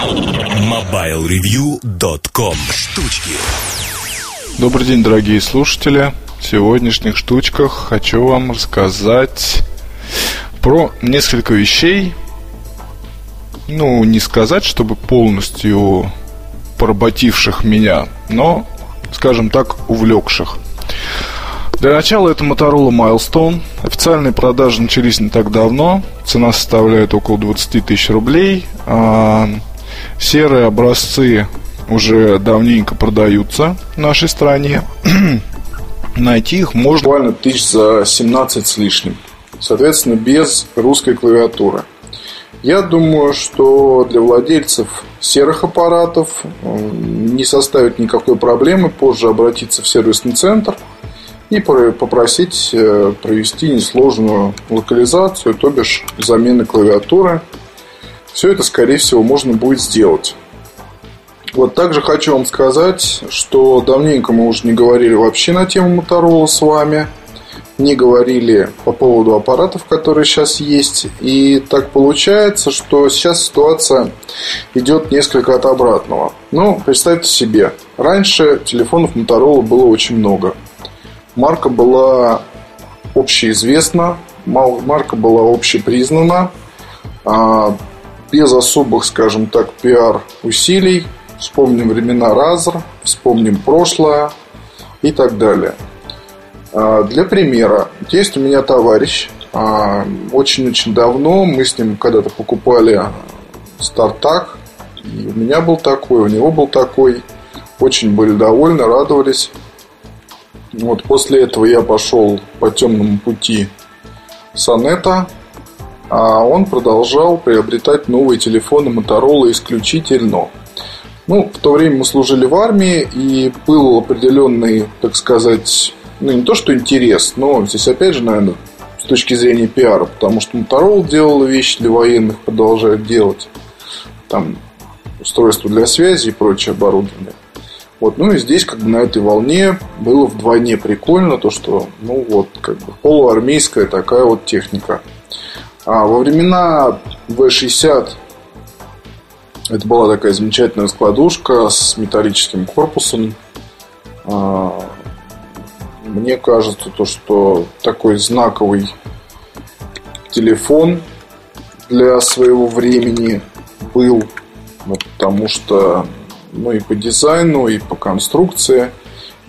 MobileReview.com Штучки Добрый день, дорогие слушатели. В сегодняшних штучках хочу вам рассказать про несколько вещей. Ну, не сказать, чтобы полностью поработивших меня, но, скажем так, увлекших. Для начала это Motorola Milestone. Официальные продажи начались не так давно. Цена составляет около 20 тысяч рублей. Серые образцы уже давненько продаются в нашей стране. Найти их можно буквально тысяч за 17 с лишним. Соответственно, без русской клавиатуры. Я думаю, что для владельцев серых аппаратов не составит никакой проблемы позже обратиться в сервисный центр – и попросить э, провести несложную локализацию, то бишь замены клавиатуры. Все это, скорее всего, можно будет сделать. Вот также хочу вам сказать, что давненько мы уже не говорили вообще на тему Motorola с вами, не говорили по поводу аппаратов, которые сейчас есть. И так получается, что сейчас ситуация идет несколько от обратного. Ну, представьте себе, раньше телефонов Motorola было очень много – Марка была общеизвестна, марка была общепризнана, а, без особых, скажем так, пиар-усилий. Вспомним времена Разр, вспомним прошлое и так далее. А, для примера, есть у меня товарищ, а, очень-очень давно мы с ним когда-то покупали стартак, и у меня был такой, у него был такой, очень были довольны, радовались. Вот после этого я пошел по темному пути Сонета, он продолжал приобретать новые телефоны Motorola исключительно. Ну, в то время мы служили в армии, и был определенный, так сказать, ну, не то что интерес, но здесь опять же, наверное, с точки зрения пиара, потому что Motorola делала вещи для военных, продолжает делать. Там устройства для связи и прочее оборудование. Вот, ну и здесь как бы на этой волне было вдвойне прикольно то, что, ну вот, как бы полуармейская такая вот техника. А во времена V60 это была такая замечательная складушка с металлическим корпусом. А, мне кажется, то, что такой знаковый телефон для своего времени был, ну, потому что ну и по дизайну, и по конструкции,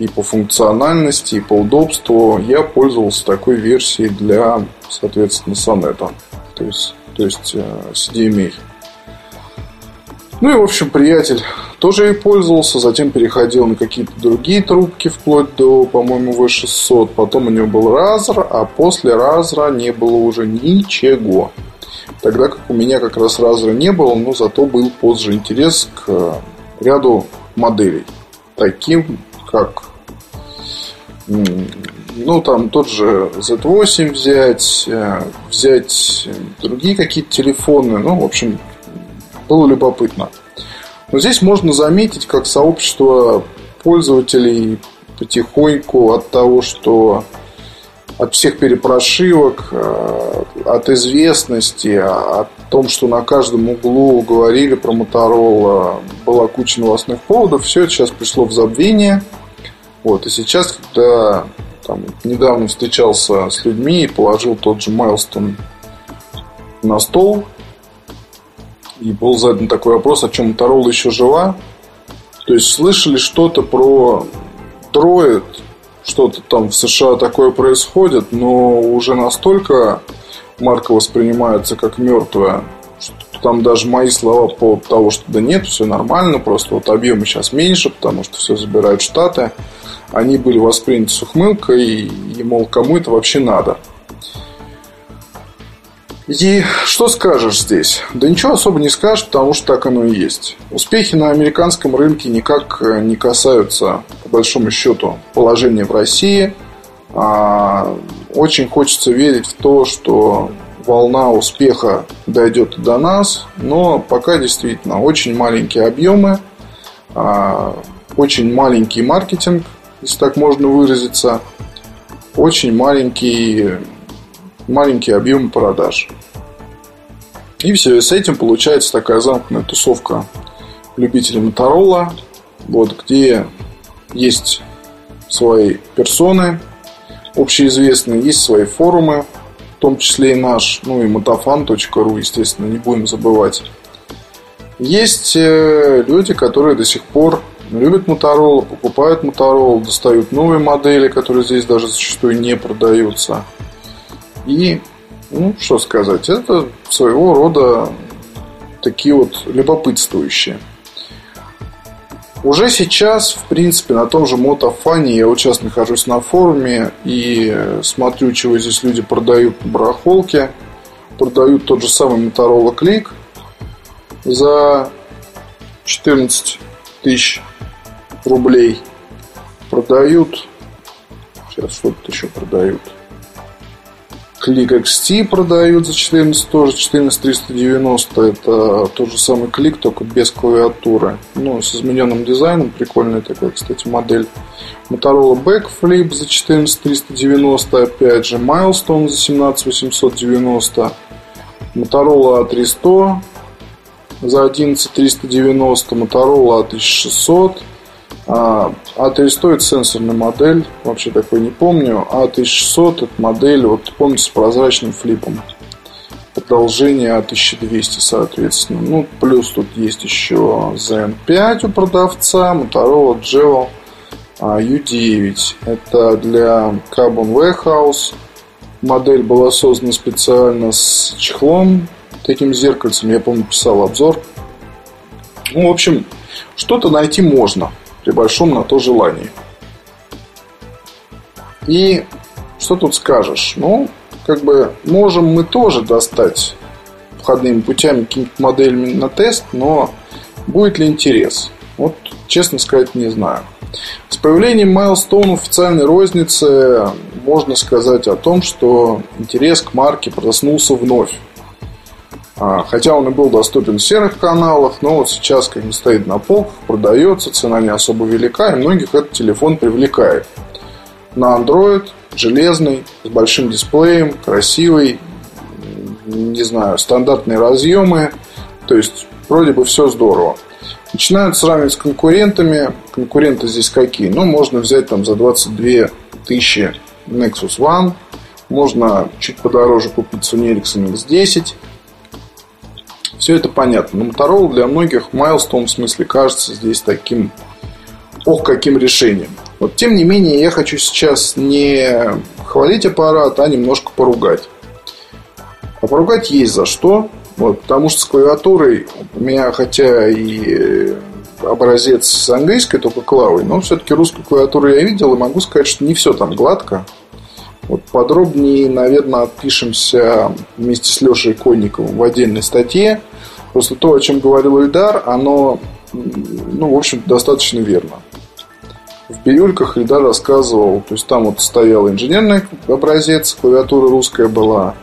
и по функциональности, и по удобству. Я пользовался такой версией для, соответственно, сонета. То есть, то есть CDMA. Ну и, в общем, приятель тоже и пользовался, затем переходил на какие-то другие трубки, вплоть до, по-моему, V600. Потом у него был Razer, а после Razer не было уже ничего. Тогда как у меня как раз Razer не было, но зато был позже интерес к ряду моделей, таким как ну, там тот же Z8 взять, э, взять другие какие-то телефоны. Ну, в общем, было любопытно. Но здесь можно заметить, как сообщество пользователей потихоньку от того, что от всех перепрошивок, э, от известности, о том, что на каждом углу говорили про Моторола, была куча новостных поводов, все это сейчас пришло в забвение. Вот, и сейчас, когда там, недавно встречался с людьми и положил тот же Майлстон на стол, и был задан такой вопрос, о чем Моторола еще жива. То есть слышали что-то про Троид, что-то там в США такое происходит, но уже настолько марка воспринимается как мертвая, что там даже мои слова по поводу того, что да нет, все нормально, просто вот объемы сейчас меньше, потому что все забирают Штаты, они были восприняты с ухмылкой, и, и мол, кому это вообще надо. И что скажешь здесь? Да ничего особо не скажешь, потому что так оно и есть. Успехи на американском рынке никак э, не касаются, по большому счету, положения в России. А, очень хочется верить в то, что волна успеха дойдет до нас, но пока действительно очень маленькие объемы, а, очень маленький маркетинг, если так можно выразиться, очень маленький маленький объем продаж. И все, и с этим получается такая замкнутая тусовка любители Motorola, вот, где есть свои персоны общеизвестные, есть свои форумы, в том числе и наш, ну и motofan.ru, естественно, не будем забывать. Есть э, люди, которые до сих пор любят Motorola, покупают Motorola, достают новые модели, которые здесь даже зачастую не продаются. И, ну, что сказать, это своего рода такие вот любопытствующие. Уже сейчас, в принципе, на том же мотофане я вот сейчас нахожусь на форуме и смотрю, чего здесь люди продают на барахолке. Продают тот же самый Motorola Click за 14 тысяч рублей. Продают... Сейчас что-то еще продают. Клик XT продают за 14 тоже, 14390. Это тот же самый клик, только без клавиатуры. Ну, с измененным дизайном. Прикольная такая, кстати, модель. Motorola Backflip за 14390. Опять же, Milestone за 17890. Motorola A300 за 11390. Motorola A1600. А, А300 это сенсорная модель, вообще такой не помню. А1600 это модель, вот помните, с прозрачным флипом. Продолжение А1200, соответственно. Ну, плюс тут есть еще ZN5 у продавца, Motorola Geo U9. Это для Carbon Warehouse. Модель была создана специально с чехлом, таким зеркальцем. Я помню, писал обзор. Ну, в общем, что-то найти можно – при большом на то желании. И что тут скажешь? Ну, как бы можем мы тоже достать входными путями какими-то моделями на тест, но будет ли интерес? Вот, честно сказать, не знаю. С появлением Milestone официальной розницы можно сказать о том, что интерес к марке проснулся вновь. А, хотя он и был доступен в серых каналах, но вот сейчас как бы стоит на полках, продается, цена не особо велика, и многих этот телефон привлекает. На Android, железный, с большим дисплеем, красивый, не знаю, стандартные разъемы, то есть вроде бы все здорово. Начинают сравнивать с конкурентами. Конкуренты здесь какие? Ну, можно взять там за 22 тысячи Nexus One. Можно чуть подороже купить Sony Ericsson X10. Все это понятно. Но Motorola для многих Milestone в смысле кажется здесь таким, ох, каким решением. Вот тем не менее, я хочу сейчас не хвалить аппарат, а немножко поругать. А поругать есть за что. Вот, потому что с клавиатурой у меня, хотя и образец с английской, только клавой, но все-таки русскую клавиатуру я видел и могу сказать, что не все там гладко. Вот подробнее, наверное, отпишемся вместе с Лешей Конниковым в отдельной статье. Просто то, о чем говорил Ильдар, оно, ну, в общем достаточно верно. В бирюльках Ильдар рассказывал, то есть там вот стоял инженерный образец, клавиатура русская была.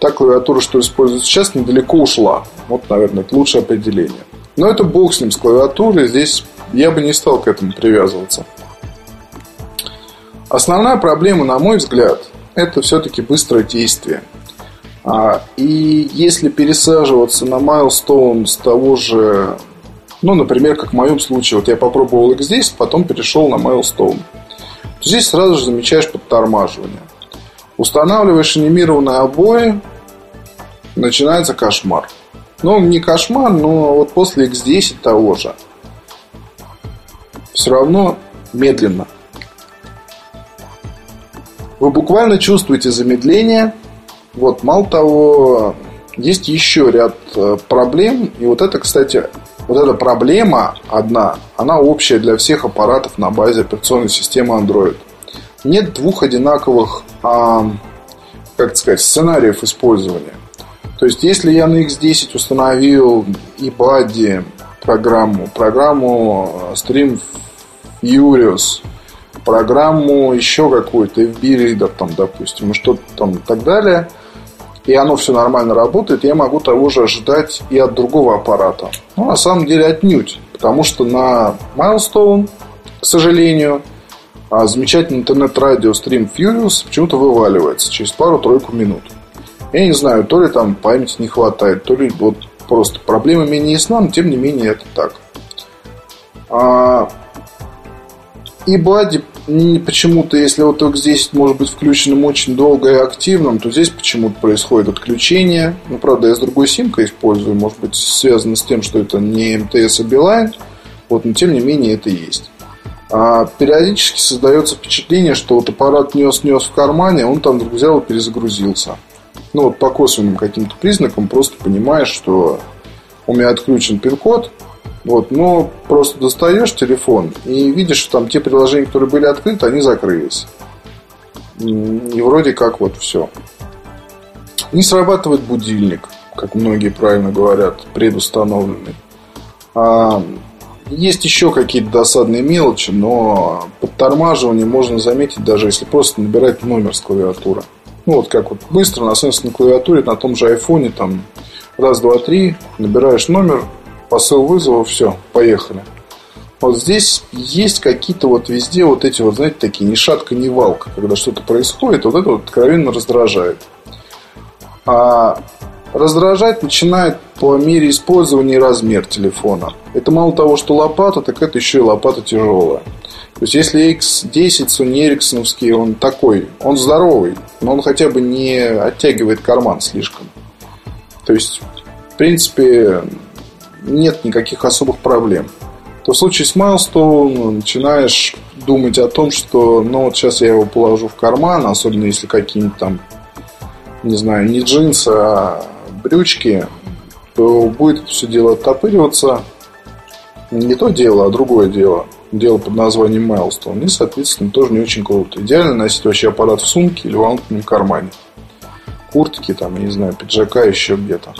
Та клавиатура, что используется сейчас, недалеко ушла. Вот, наверное, это лучшее определение. Но это бог с ним, с клавиатурой. Здесь я бы не стал к этому привязываться. Основная проблема, на мой взгляд, это все-таки быстрое действие. А, и если пересаживаться на Milestone с того же, ну, например, как в моем случае, вот я попробовал X10, потом перешел на Milestone, здесь сразу же замечаешь подтормаживание. Устанавливаешь анимированные обои, начинается кошмар. Ну, не кошмар, но вот после X10 того же. Все равно медленно. Вы буквально чувствуете замедление. Вот, мало того, есть еще ряд э, проблем. И вот это, кстати, вот эта проблема одна, она общая для всех аппаратов на базе операционной системы Android. Нет двух одинаковых, а, как сказать, сценариев использования. То есть, если я на X10 установил и eBuddy программу, программу э, Stream Furious, программу еще какую-то, FB Reader там, допустим, и что-то там и так далее, и оно все нормально работает, я могу того же ожидать и от другого аппарата. Но на самом деле отнюдь, потому что на Milestone, к сожалению, а замечательный интернет-радио Stream Furious почему-то вываливается через пару-тройку минут. Я не знаю, то ли там памяти не хватает, то ли вот просто проблема менее ясна, но тем не менее это так. А, и Бади почему-то, если вот X10 может быть включенным очень долго и активным, то здесь почему-то происходит отключение. Ну, правда, я с другой симкой использую, может быть, связано с тем, что это не МТС, а Билайн. Вот, но тем не менее это есть. А периодически создается впечатление, что вот аппарат нес-нес в кармане, он там вдруг взял и перезагрузился. Ну, вот по косвенным каким-то признакам просто понимаешь, что у меня отключен пин-код, вот, но просто достаешь телефон и видишь, что там те приложения, которые были открыты, они закрылись. И вроде как вот все. Не срабатывает будильник, как многие правильно говорят, предустановленный. А, есть еще какие-то досадные мелочи, но подтормаживание можно заметить, даже если просто набирать номер с клавиатуры. Ну, вот как вот быстро на сенсорной клавиатуре на том же айфоне, там, раз, два, три, набираешь номер, посыл вызова, все, поехали. Вот здесь есть какие-то вот везде вот эти вот, знаете, такие ни шатка, ни валка. Когда что-то происходит, вот это вот откровенно раздражает. А раздражать начинает по мере использования размер телефона. Это мало того, что лопата, так это еще и лопата тяжелая. То есть, если X10 Sony Ericsson, он такой, он здоровый, но он хотя бы не оттягивает карман слишком. То есть, в принципе, нет никаких особых проблем. То в случае с Milestone начинаешь думать о том, что ну вот сейчас я его положу в карман, особенно если какие-нибудь там, не знаю, не джинсы, а брючки, то будет все дело оттопыриваться. Не то дело, а другое дело. Дело под названием Milestone. И, соответственно, тоже не очень круто. Идеально носить вообще аппарат в сумке или в внутреннем кармане. Куртки, там, я не знаю, пиджака еще где-то.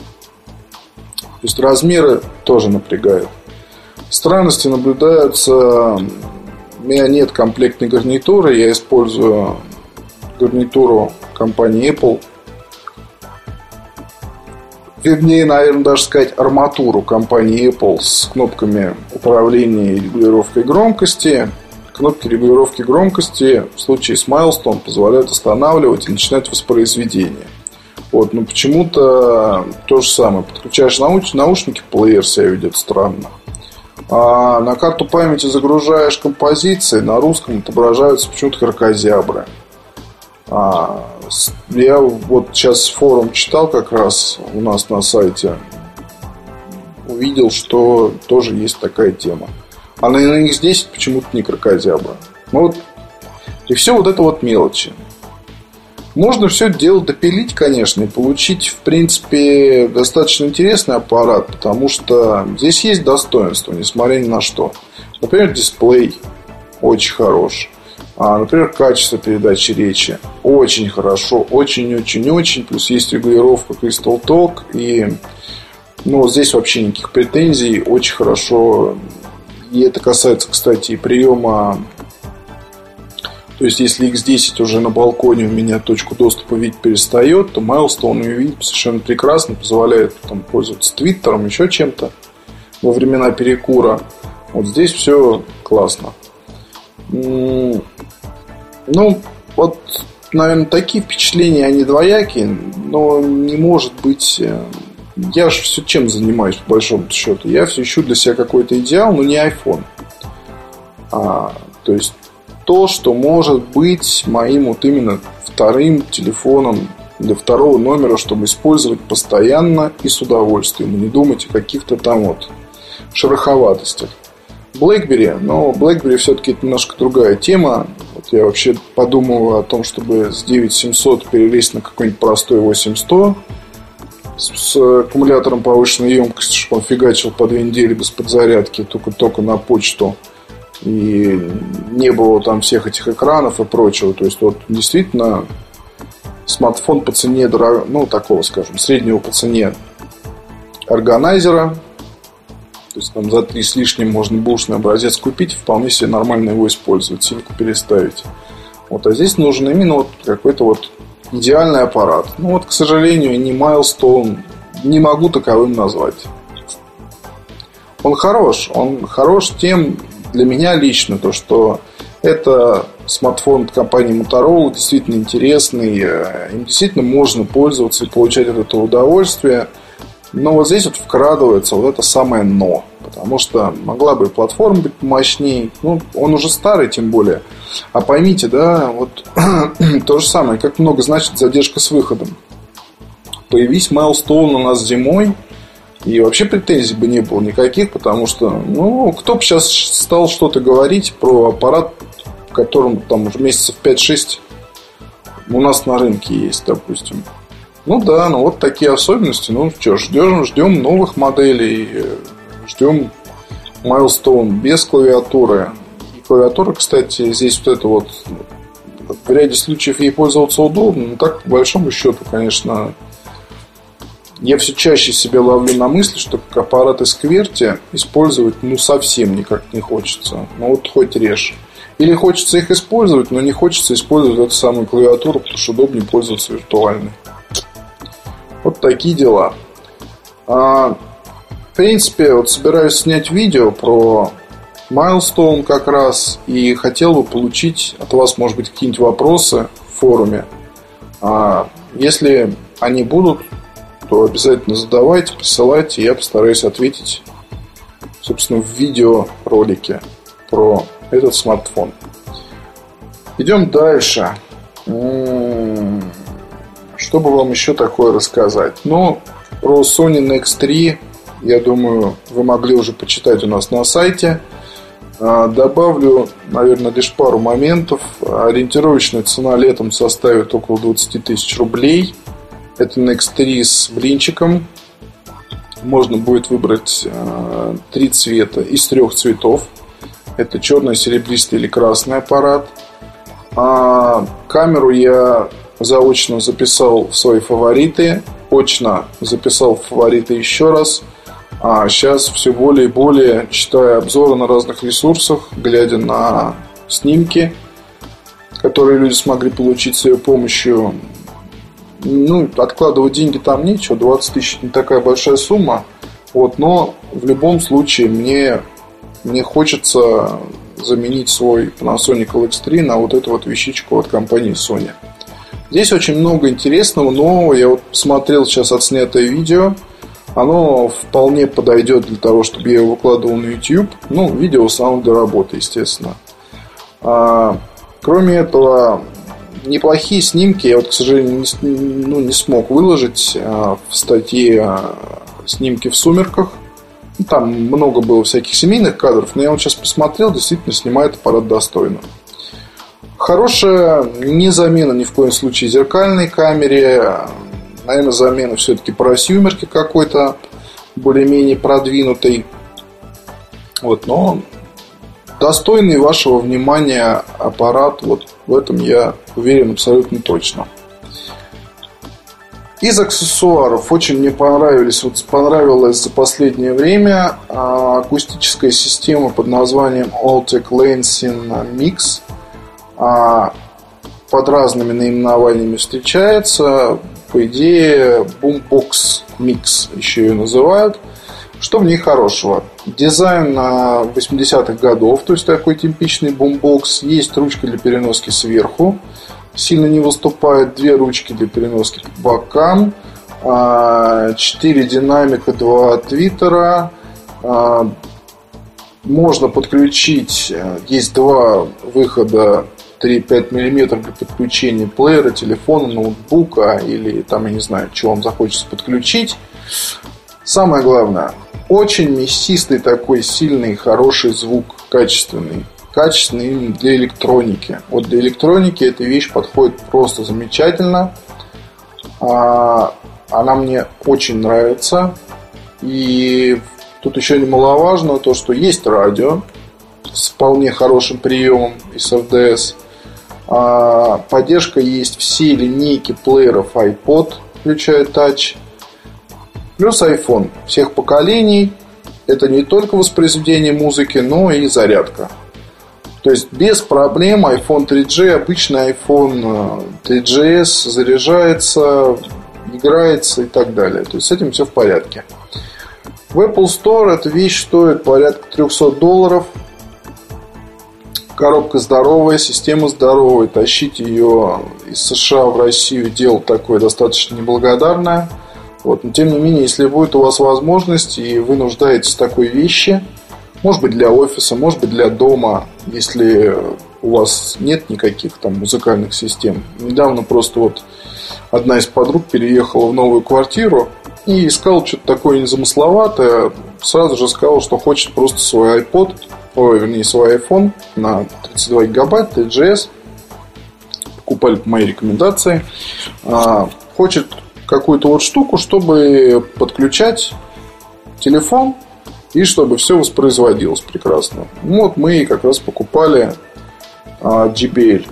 То есть размеры тоже напрягают. Странности наблюдаются. У меня нет комплектной гарнитуры. Я использую гарнитуру компании Apple. Вернее, наверное, даже сказать арматуру компании Apple с кнопками управления и регулировкой громкости. Кнопки регулировки громкости в случае с Milestone позволяют останавливать и начинать воспроизведение. Вот, но почему-то то же самое. Подключаешь науч, наушники, плеер себя ведет странно. А на карту памяти загружаешь композиции, на русском отображаются почему-то кракозябры. А, я вот сейчас форум читал как раз у нас на сайте. Увидел, что тоже есть такая тема. А на X10 почему-то не кракозябра. Ну вот, и все вот это вот мелочи. Можно все дело допилить, конечно, и получить, в принципе, достаточно интересный аппарат, потому что здесь есть достоинство, несмотря ни на что. Например, дисплей очень хорош. А, например, качество передачи речи очень хорошо, очень-очень-очень. Плюс есть регулировка Crystal Talk. И ну, здесь вообще никаких претензий. Очень хорошо. И это касается, кстати, и приема то есть, если X10 уже на балконе у меня точку доступа видеть перестает, то Milestone ее видит совершенно прекрасно, позволяет там, пользоваться Твиттером, еще чем-то во времена перекура. Вот здесь все классно. Ну, вот, наверное, такие впечатления, они двоякие, но не может быть... Э, я же все чем занимаюсь, по большому счету. Я все ищу для себя какой-то идеал, но не iPhone. А, то есть то, что может быть моим вот именно вторым телефоном для второго номера, чтобы использовать постоянно и с удовольствием. Не думать о каких-то там вот шероховатостях. BlackBerry, но BlackBerry все-таки это немножко другая тема. Вот я вообще подумал о том, чтобы с 9700 перелезть на какой-нибудь простой 8100 с, с аккумулятором повышенной емкости, чтобы он фигачил по две недели без подзарядки, только-только на почту и не было там всех этих экранов и прочего. То есть вот действительно смартфон по цене дорого, ну такого, скажем, среднего по цене органайзера. То есть там за три с лишним можно бушный образец купить, вполне себе нормально его использовать, симку переставить. Вот, а здесь нужен именно вот какой-то вот идеальный аппарат. Ну вот, к сожалению, не Milestone не могу таковым назвать. Он хорош, он хорош тем, для меня лично то, что это смартфон от компании Motorola действительно интересный. Э, им действительно можно пользоваться и получать от этого удовольствие. Но вот здесь вот вкрадывается вот это самое «но». Потому что могла бы платформа быть мощнее. Ну, он уже старый, тем более. А поймите, да, вот то же самое, как много значит задержка с выходом. Появись Milestone у нас зимой, и вообще претензий бы не было никаких, потому что, ну, кто бы сейчас стал что-то говорить про аппарат, которым там уже месяцев 5-6 у нас на рынке есть, допустим. Ну да, ну вот такие особенности. Ну что, ждем, ждем новых моделей, ждем Milestone без клавиатуры. И клавиатура, кстати, здесь вот это вот в ряде случаев ей пользоваться удобно, но так, по большому счету, конечно, я все чаще себя ловлю на мысли, что аппараты скверти использовать ну совсем никак не хочется. Ну вот хоть режь. Или хочется их использовать, но не хочется использовать эту самую клавиатуру, потому что удобнее пользоваться виртуальной. Вот такие дела. А, в принципе, вот собираюсь снять видео про Milestone как раз и хотел бы получить от вас, может быть, какие-нибудь вопросы в форуме. А, если они будут, то обязательно задавайте, присылайте, я постараюсь ответить, собственно, в видеоролике про этот смартфон. Идем дальше. М-м-м. Что бы вам еще такое рассказать? Ну, про Sony Nex 3, я думаю, вы могли уже почитать у нас на сайте. А, добавлю, наверное, лишь пару моментов. Ориентировочная цена летом составит около 20 тысяч рублей. Это Nex 3 с блинчиком. Можно будет выбрать э, три цвета из трех цветов. Это черный, серебристый или красный аппарат. А камеру я заочно записал в свои фавориты. Очно записал в фавориты еще раз. А сейчас все более и более читая обзоры на разных ресурсах, глядя на снимки, которые люди смогли получить с ее помощью. Ну, откладывать деньги там нечего, 20 тысяч не такая большая сумма. Вот, но в любом случае мне мне хочется заменить свой Panasonic LX3 на вот эту вот вещичку от компании Sony. Здесь очень много интересного, но я вот посмотрел сейчас отснятое видео. Оно вполне подойдет для того, чтобы я его выкладывал на YouTube. Ну, видео само для работы, естественно. А, кроме этого, неплохие снимки я вот, к сожалению, не, ну, не смог выложить а, в статье а, снимки в сумерках. Ну, там много было всяких семейных кадров, но я вот сейчас посмотрел, действительно снимает аппарат достойно. Хорошая не замена ни в коем случае зеркальной камере. Наверное, замена все-таки просюмерки какой-то более-менее продвинутой. Вот, но достойный вашего внимания аппарат, вот в этом я уверен абсолютно точно. Из аксессуаров очень мне понравились, вот понравилась за последнее время а, акустическая система под названием Altec Lansing Mix. А, под разными наименованиями встречается. По идее, Boombox Mix еще ее называют. Что в ней хорошего? Дизайн 80-х годов, то есть такой типичный бумбокс. Есть ручка для переноски сверху сильно не выступает. Две ручки для переноски по бокам. А, четыре динамика, два твиттера. А, можно подключить, э, есть два выхода 3-5 мм для подключения плеера, телефона, ноутбука или там, я не знаю, что вам захочется подключить. Самое главное, очень мясистый такой сильный, хороший звук, качественный качественный для электроники. Вот для электроники эта вещь подходит просто замечательно. А, она мне очень нравится. И тут еще немаловажно то, что есть радио с вполне хорошим приемом из FDS. А, поддержка есть все линейки плееров iPod, включая Touch. Плюс iPhone всех поколений. Это не только воспроизведение музыки, но и зарядка. То есть без проблем iPhone 3G, обычный iPhone 3GS э, заряжается, играется и так далее. То есть с этим все в порядке. В Apple Store эта вещь стоит порядка 300 долларов. Коробка здоровая, система здоровая. Тащить ее из США в Россию дело такое достаточно неблагодарное. Вот. Но тем не менее, если будет у вас возможность и вы нуждаетесь в такой вещи, может быть для офиса, может быть для дома, если у вас нет никаких там музыкальных систем. Недавно просто вот одна из подруг переехала в новую квартиру и искала что-то такое незамысловатое. Сразу же сказала, что хочет просто свой iPod, ой, вернее, свой iPhone на 32 гигабайта, 3GS. Покупали по моей рекомендации. А, хочет какую-то вот штуку, чтобы подключать телефон и чтобы все воспроизводилось прекрасно. Вот мы как раз покупали а, JBL.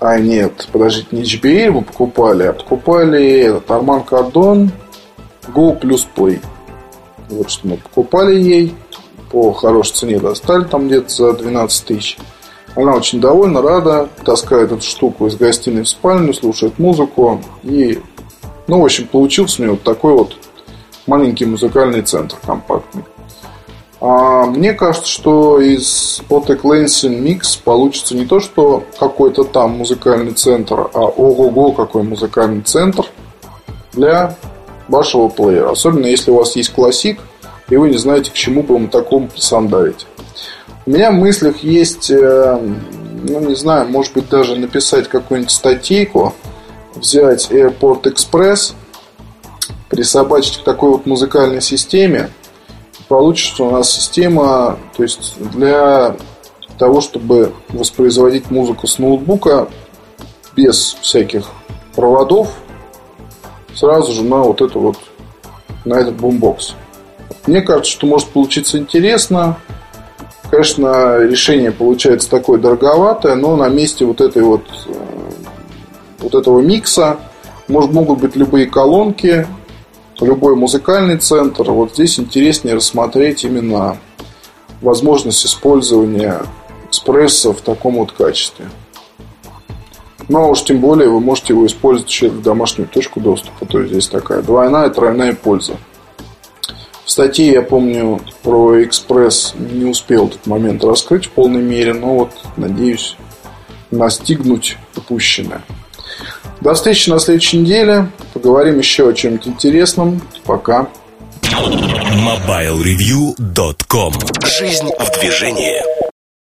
А нет, подождите, не JBL мы покупали, а покупали этот Arman Cardon Go Plus Play. Вот что мы покупали ей. По хорошей цене достали там где-то за 12 тысяч. Она очень довольна, рада, таскает эту штуку из гостиной в спальню, слушает музыку. И, ну, в общем, получился у нее вот такой вот маленький музыкальный центр компактный. А мне кажется, что из Botek Lansing Mix получится не то, что какой-то там музыкальный центр, а ого-го какой музыкальный центр для вашего плеера. Особенно если у вас есть классик, и вы не знаете, к чему бы вам такому присандалить. У меня в мыслях есть, э, ну не знаю, может быть даже написать какую-нибудь статейку, взять Airport Express, присобачить к такой вот музыкальной системе – получится у нас система, то есть для того, чтобы воспроизводить музыку с ноутбука без всяких проводов, сразу же на вот это вот, на этот бумбокс. Мне кажется, что может получиться интересно. Конечно, решение получается такое дороговатое, но на месте вот этой вот, э, вот этого микса может, могут быть любые колонки, любой музыкальный центр. Вот здесь интереснее рассмотреть именно возможность использования экспресса в таком вот качестве. Ну, а уж тем более вы можете его использовать в домашнюю точку доступа. То есть здесь такая двойная, тройная польза. В статье, я помню, про экспресс не успел этот момент раскрыть в полной мере, но вот надеюсь настигнуть упущенное. До встречи на следующей неделе. Поговорим еще о чем-нибудь интересном. Пока. MobileReview.com Жизнь в движении.